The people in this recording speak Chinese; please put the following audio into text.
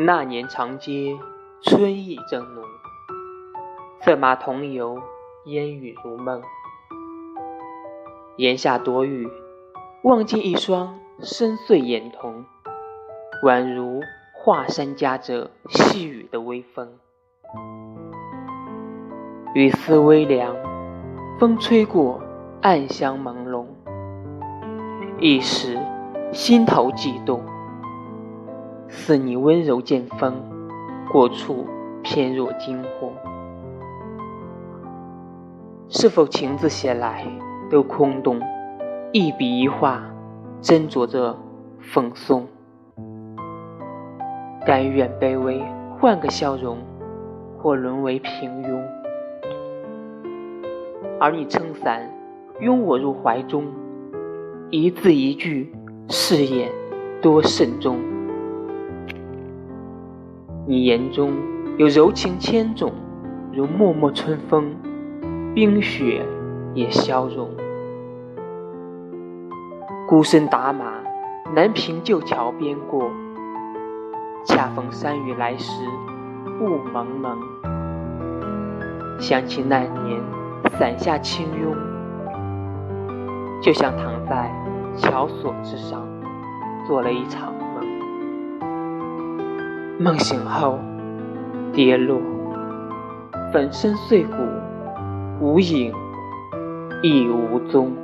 那年长街春意正浓，策马同游，烟雨如梦。檐下躲雨，望见一双深邃眼瞳，宛如华山夹着细雨的微风。雨丝微凉，风吹过，暗香朦胧，一时心头悸动。似你温柔剑锋，过处翩若惊鸿。是否情字写来都空洞？一笔一画，斟酌着奉送。甘愿卑微，换个笑容，或沦为平庸。而你撑伞，拥我入怀中，一字一句，誓言多慎重。你眼中有柔情千种，如脉脉春风，冰雪也消融。孤身打马，南平旧桥边过，恰逢山雨来时，雾蒙蒙。想起那年伞下轻拥，就像躺在桥索之上，做了一场。梦醒后，跌落，粉身碎骨，无影亦无踪。